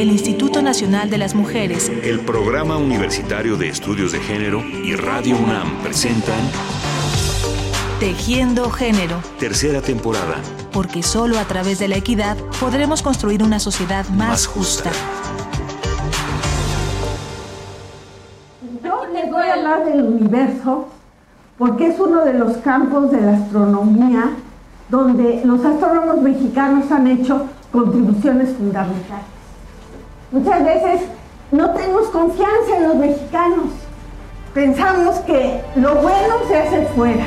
el Instituto Nacional de las Mujeres, el Programa Universitario de Estudios de Género y Radio UNAM presentan Tejiendo Género. Tercera temporada. Porque solo a través de la equidad podremos construir una sociedad más, justa. Yo les voy a hablar del universo porque es uno de los campos de la astronomía donde los astrónomos mexicanos han hecho contribuciones fundamentales. Muchas veces no tenemos confianza en los mexicanos. Pensamos que lo bueno se hace fuera.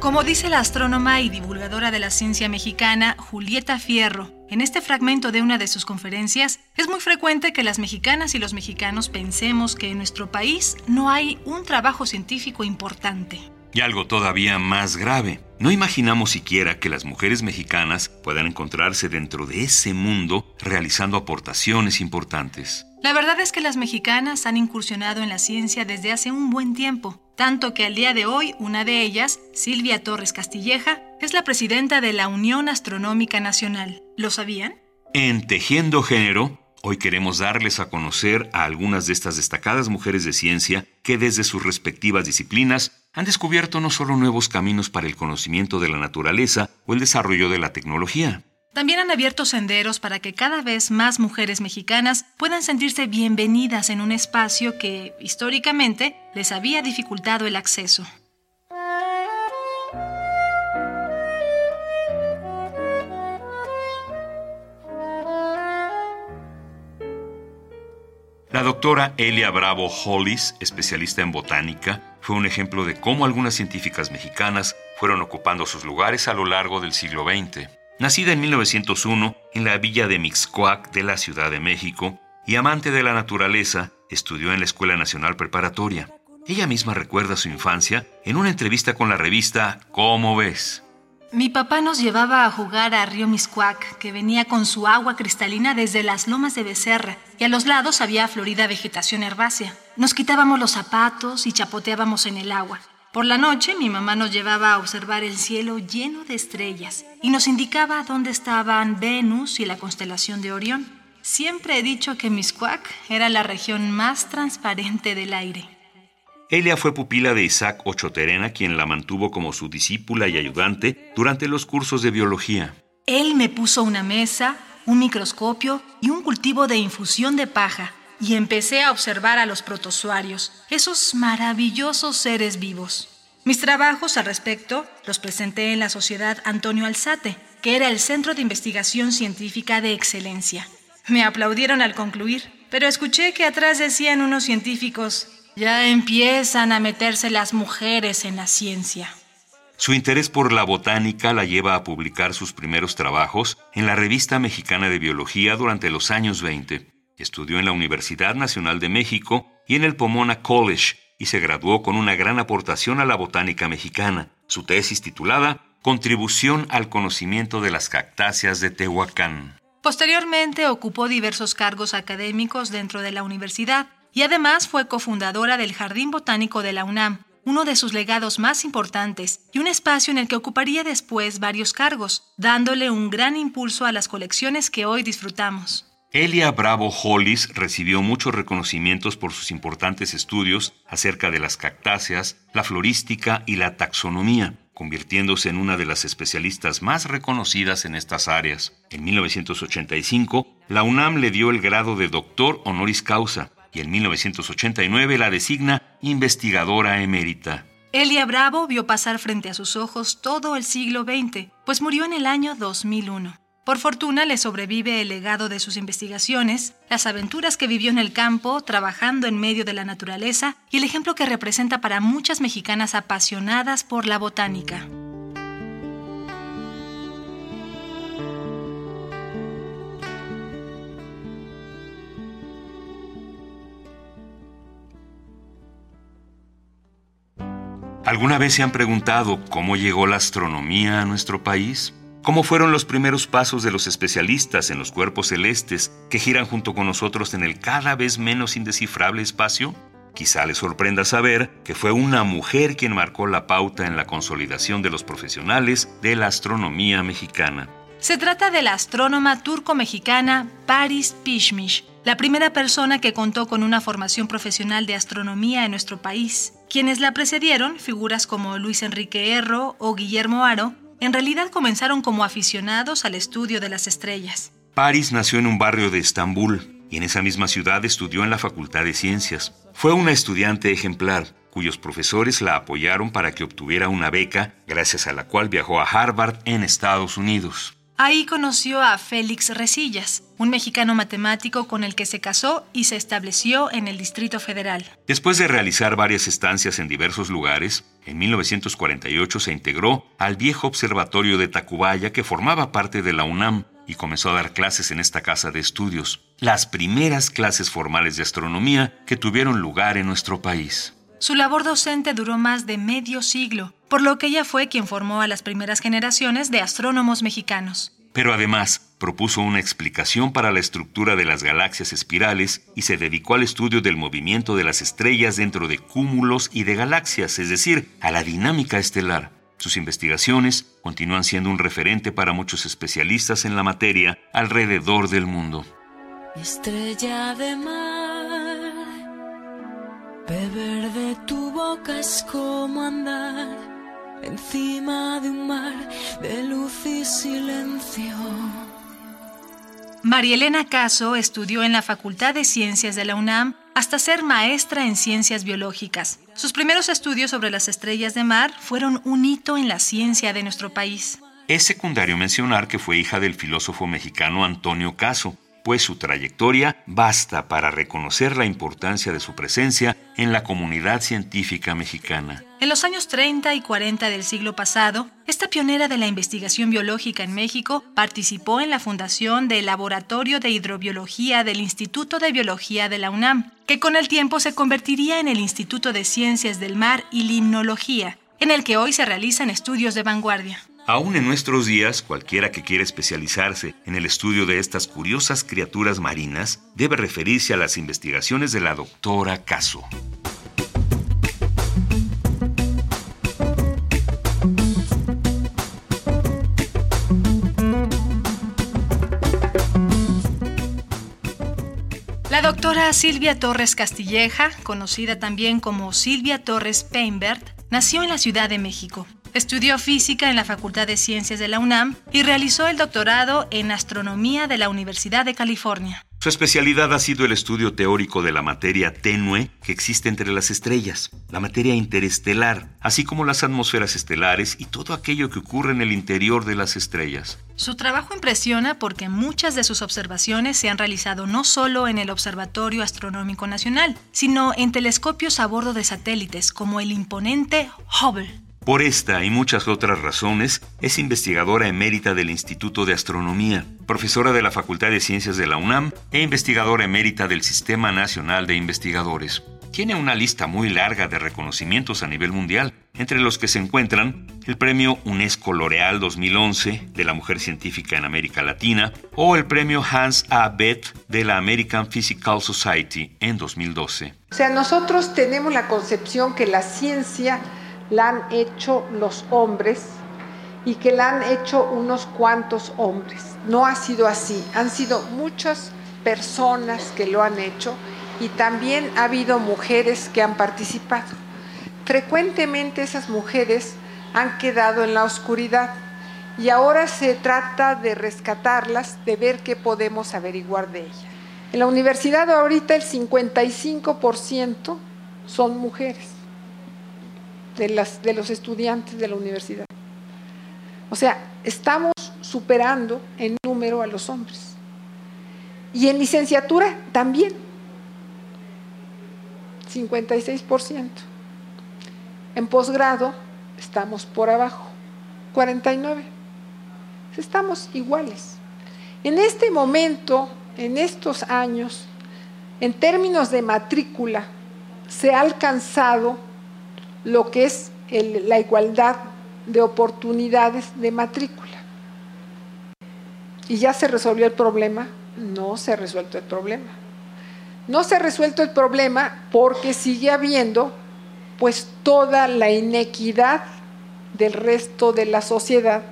Como dice la astrónoma y divulgadora de la ciencia mexicana Julieta Fierro, en este fragmento de una de sus conferencias, es muy frecuente que las mexicanas y los mexicanos pensemos que en nuestro país no hay un trabajo científico importante. Y algo todavía más grave, no imaginamos siquiera que las mujeres mexicanas puedan encontrarse dentro de ese mundo realizando aportaciones importantes. La verdad es que las mexicanas han incursionado en la ciencia desde hace un buen tiempo, tanto que al día de hoy una de ellas, Silvia Torres Castilleja, es la presidenta de la Unión Astronómica Nacional. ¿Lo sabían? En Tejiendo Género, hoy queremos darles a conocer a algunas de estas destacadas mujeres de ciencia que desde sus respectivas disciplinas han descubierto no solo nuevos caminos para el conocimiento de la naturaleza o el desarrollo de la tecnología, también han abierto senderos para que cada vez más mujeres mexicanas puedan sentirse bienvenidas en un espacio que, históricamente, les había dificultado el acceso. La doctora Elia Bravo Hollis, especialista en botánica, fue un ejemplo de cómo algunas científicas mexicanas fueron ocupando sus lugares a lo largo del siglo XX. Nacida en 1901 en la villa de Mixcoac de la Ciudad de México y amante de la naturaleza, estudió en la Escuela Nacional Preparatoria. Ella misma recuerda su infancia en una entrevista con la revista ¿Cómo ves? Mi papá nos llevaba a jugar a Río Miscuac, que venía con su agua cristalina desde las lomas de Becerra, y a los lados había florida vegetación herbácea. Nos quitábamos los zapatos y chapoteábamos en el agua. Por la noche mi mamá nos llevaba a observar el cielo lleno de estrellas y nos indicaba dónde estaban Venus y la constelación de Orión. Siempre he dicho que Miscuac era la región más transparente del aire. Elia fue pupila de Isaac Ochoterena, quien la mantuvo como su discípula y ayudante durante los cursos de biología. Él me puso una mesa, un microscopio y un cultivo de infusión de paja y empecé a observar a los protozoarios, esos maravillosos seres vivos. Mis trabajos al respecto los presenté en la Sociedad Antonio Alzate, que era el centro de investigación científica de excelencia. Me aplaudieron al concluir, pero escuché que atrás decían unos científicos, ya empiezan a meterse las mujeres en la ciencia. Su interés por la botánica la lleva a publicar sus primeros trabajos en la Revista Mexicana de Biología durante los años 20. Estudió en la Universidad Nacional de México y en el Pomona College y se graduó con una gran aportación a la botánica mexicana. Su tesis titulada Contribución al conocimiento de las cactáceas de Tehuacán. Posteriormente ocupó diversos cargos académicos dentro de la universidad y además fue cofundadora del Jardín Botánico de la UNAM, uno de sus legados más importantes y un espacio en el que ocuparía después varios cargos, dándole un gran impulso a las colecciones que hoy disfrutamos. Elia Bravo Hollis recibió muchos reconocimientos por sus importantes estudios acerca de las cactáceas, la florística y la taxonomía, convirtiéndose en una de las especialistas más reconocidas en estas áreas. En 1985, la UNAM le dio el grado de doctor honoris causa y en 1989 la designa investigadora emérita. Elia Bravo vio pasar frente a sus ojos todo el siglo XX, pues murió en el año 2001. Por fortuna le sobrevive el legado de sus investigaciones, las aventuras que vivió en el campo, trabajando en medio de la naturaleza y el ejemplo que representa para muchas mexicanas apasionadas por la botánica. ¿Alguna vez se han preguntado cómo llegó la astronomía a nuestro país? ¿Cómo fueron los primeros pasos de los especialistas en los cuerpos celestes que giran junto con nosotros en el cada vez menos indescifrable espacio? Quizá le sorprenda saber que fue una mujer quien marcó la pauta en la consolidación de los profesionales de la astronomía mexicana. Se trata de la astrónoma turco-mexicana Paris Pishmish, la primera persona que contó con una formación profesional de astronomía en nuestro país. Quienes la precedieron, figuras como Luis Enrique Erro o Guillermo Aro, en realidad comenzaron como aficionados al estudio de las estrellas. Paris nació en un barrio de Estambul y en esa misma ciudad estudió en la Facultad de Ciencias. Fue una estudiante ejemplar, cuyos profesores la apoyaron para que obtuviera una beca, gracias a la cual viajó a Harvard en Estados Unidos. Ahí conoció a Félix Resillas, un mexicano matemático con el que se casó y se estableció en el Distrito Federal. Después de realizar varias estancias en diversos lugares, en 1948 se integró al viejo observatorio de Tacubaya que formaba parte de la UNAM y comenzó a dar clases en esta casa de estudios, las primeras clases formales de astronomía que tuvieron lugar en nuestro país. Su labor docente duró más de medio siglo, por lo que ella fue quien formó a las primeras generaciones de astrónomos mexicanos. Pero además propuso una explicación para la estructura de las galaxias espirales y se dedicó al estudio del movimiento de las estrellas dentro de cúmulos y de galaxias, es decir, a la dinámica estelar. Sus investigaciones continúan siendo un referente para muchos especialistas en la materia alrededor del mundo. Estrella de mar, beber de tu boca es como andar encima de un mar de luz y silencio. María Elena Caso estudió en la Facultad de Ciencias de la UNAM hasta ser maestra en ciencias biológicas. Sus primeros estudios sobre las estrellas de mar fueron un hito en la ciencia de nuestro país. Es secundario mencionar que fue hija del filósofo mexicano Antonio Caso, pues su trayectoria basta para reconocer la importancia de su presencia en la comunidad científica mexicana. En los años 30 y 40 del siglo pasado, esta pionera de la investigación biológica en México participó en la fundación del Laboratorio de Hidrobiología del Instituto de Biología de la UNAM, que con el tiempo se convertiría en el Instituto de Ciencias del Mar y Limnología, en el que hoy se realizan estudios de vanguardia. Aún en nuestros días, cualquiera que quiera especializarse en el estudio de estas curiosas criaturas marinas debe referirse a las investigaciones de la doctora Caso. La doctora Silvia Torres Castilleja, conocida también como Silvia Torres Peinbert, nació en la Ciudad de México. Estudió física en la Facultad de Ciencias de la UNAM y realizó el doctorado en astronomía de la Universidad de California. Su especialidad ha sido el estudio teórico de la materia tenue que existe entre las estrellas, la materia interestelar, así como las atmósferas estelares y todo aquello que ocurre en el interior de las estrellas. Su trabajo impresiona porque muchas de sus observaciones se han realizado no solo en el Observatorio Astronómico Nacional, sino en telescopios a bordo de satélites como el imponente Hubble. Por esta y muchas otras razones, es investigadora emérita del Instituto de Astronomía, profesora de la Facultad de Ciencias de la UNAM e investigadora emérita del Sistema Nacional de Investigadores. Tiene una lista muy larga de reconocimientos a nivel mundial, entre los que se encuentran el Premio UNESCO L'Oreal 2011 de la Mujer Científica en América Latina o el Premio Hans A. Beth de la American Physical Society en 2012. O sea, nosotros tenemos la concepción que la ciencia la han hecho los hombres y que la han hecho unos cuantos hombres. No ha sido así, han sido muchas personas que lo han hecho y también ha habido mujeres que han participado. Frecuentemente esas mujeres han quedado en la oscuridad y ahora se trata de rescatarlas, de ver qué podemos averiguar de ellas. En la universidad ahorita el 55% son mujeres de, los estudiantes de la universidad. O sea, estamos superando en número a los hombres. Y en licenciatura también, 56%. En posgrado estamos por abajo, 49%. Estamos iguales. En este momento, en estos años, en términos de matrícula, se ha alcanzado lo que es la igualdad de oportunidades de matrícula. ¿Y ya se resolvió el problema? No se ha resuelto el problema. No se ha resuelto el problema porque sigue habiendo pues toda la inequidad del resto de la sociedad.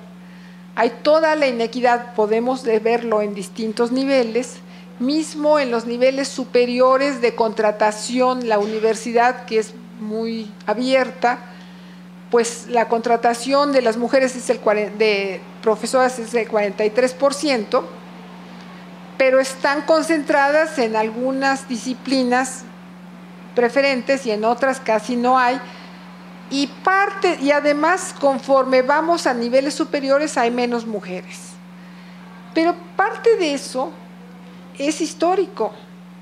Hay toda la inequidad, podemos verlo en distintos niveles, mismo en los niveles superiores de contratación, la universidad que es muy abierta, pues la contratación de las mujeres es el, de profesoras es el 43%, pero están concentradas en algunas disciplinas preferentes y en otras casi no hay. Y parte y además conforme vamos a niveles superiores hay menos mujeres. Pero parte de eso es histórico,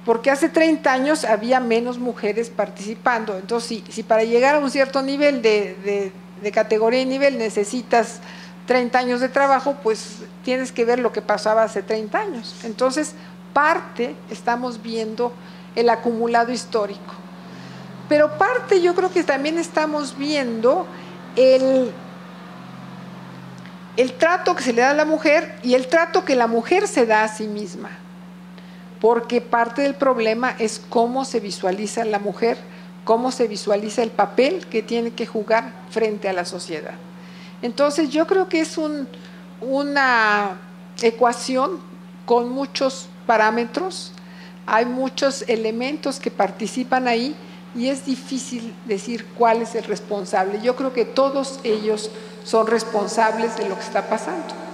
porque hace 30 años había menos mujeres participando. Entonces, si, para llegar a un cierto nivel de, de categoría y nivel necesitas 30 años de trabajo, pues tienes que ver lo que pasaba hace 30 años. Entonces, parte estamos viendo el acumulado histórico. Pero parte yo creo que también estamos viendo el, el trato que se le da a la mujer y el trato que la mujer se da a sí misma. Porque parte del problema es cómo se visualiza la mujer, cómo se visualiza el papel que tiene que jugar frente a la sociedad. Entonces yo creo que es una ecuación con muchos parámetros, hay muchos elementos que participan ahí y es difícil decir cuál es el responsable. Yo creo que todos ellos son responsables de lo que está pasando.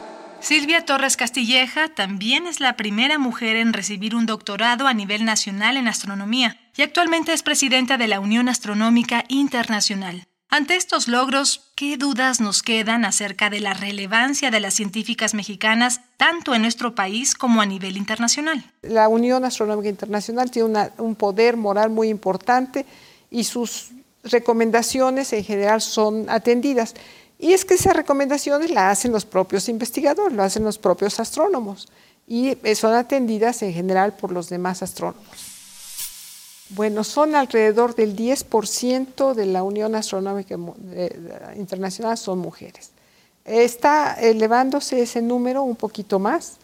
Silvia Torres Castilleja también es la primera mujer en recibir un doctorado a nivel nacional en astronomía y actualmente es presidenta de la Unión Astronómica Internacional. Ante estos logros, ¿qué dudas nos quedan acerca de la relevancia de las científicas mexicanas tanto en nuestro país como a nivel internacional? La Unión Astronómica Internacional tiene un poder moral muy importante y sus recomendaciones en general son atendidas. Y es que esas recomendaciones las hacen los propios investigadores, lo hacen los propios astrónomos y son atendidas en general por los demás astrónomos. Bueno, son alrededor del 10% de la Unión Astronómica Internacional son mujeres. Está elevándose ese número un poquito más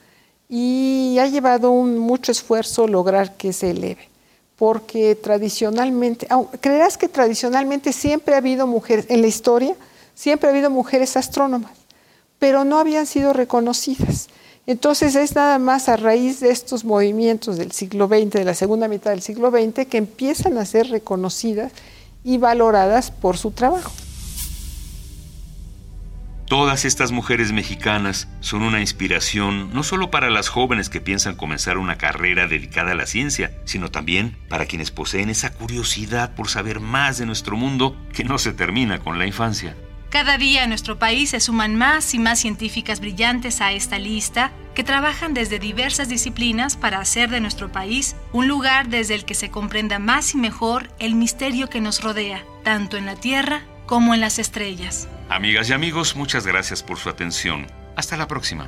y ha llevado mucho esfuerzo lograr que se eleve, porque tradicionalmente, creerás que tradicionalmente siempre ha habido mujeres, en la historia, siempre ha habido mujeres astrónomas, pero no habían sido reconocidas. Entonces es nada más a raíz de estos movimientos del siglo XX, de la segunda mitad del siglo XX, que empiezan a ser reconocidas y valoradas por su trabajo. Todas estas mujeres mexicanas son una inspiración no solo para las jóvenes que piensan comenzar una carrera dedicada a la ciencia, sino también para quienes poseen esa curiosidad por saber más de nuestro mundo que no se termina con la infancia. Cada día en nuestro país se suman más y más científicas brillantes a esta lista que trabajan desde diversas disciplinas para hacer de nuestro país un lugar desde el que se comprenda más y mejor el misterio que nos rodea, tanto en la Tierra como en las estrellas. Amigas y amigos, muchas gracias por su atención. Hasta la próxima.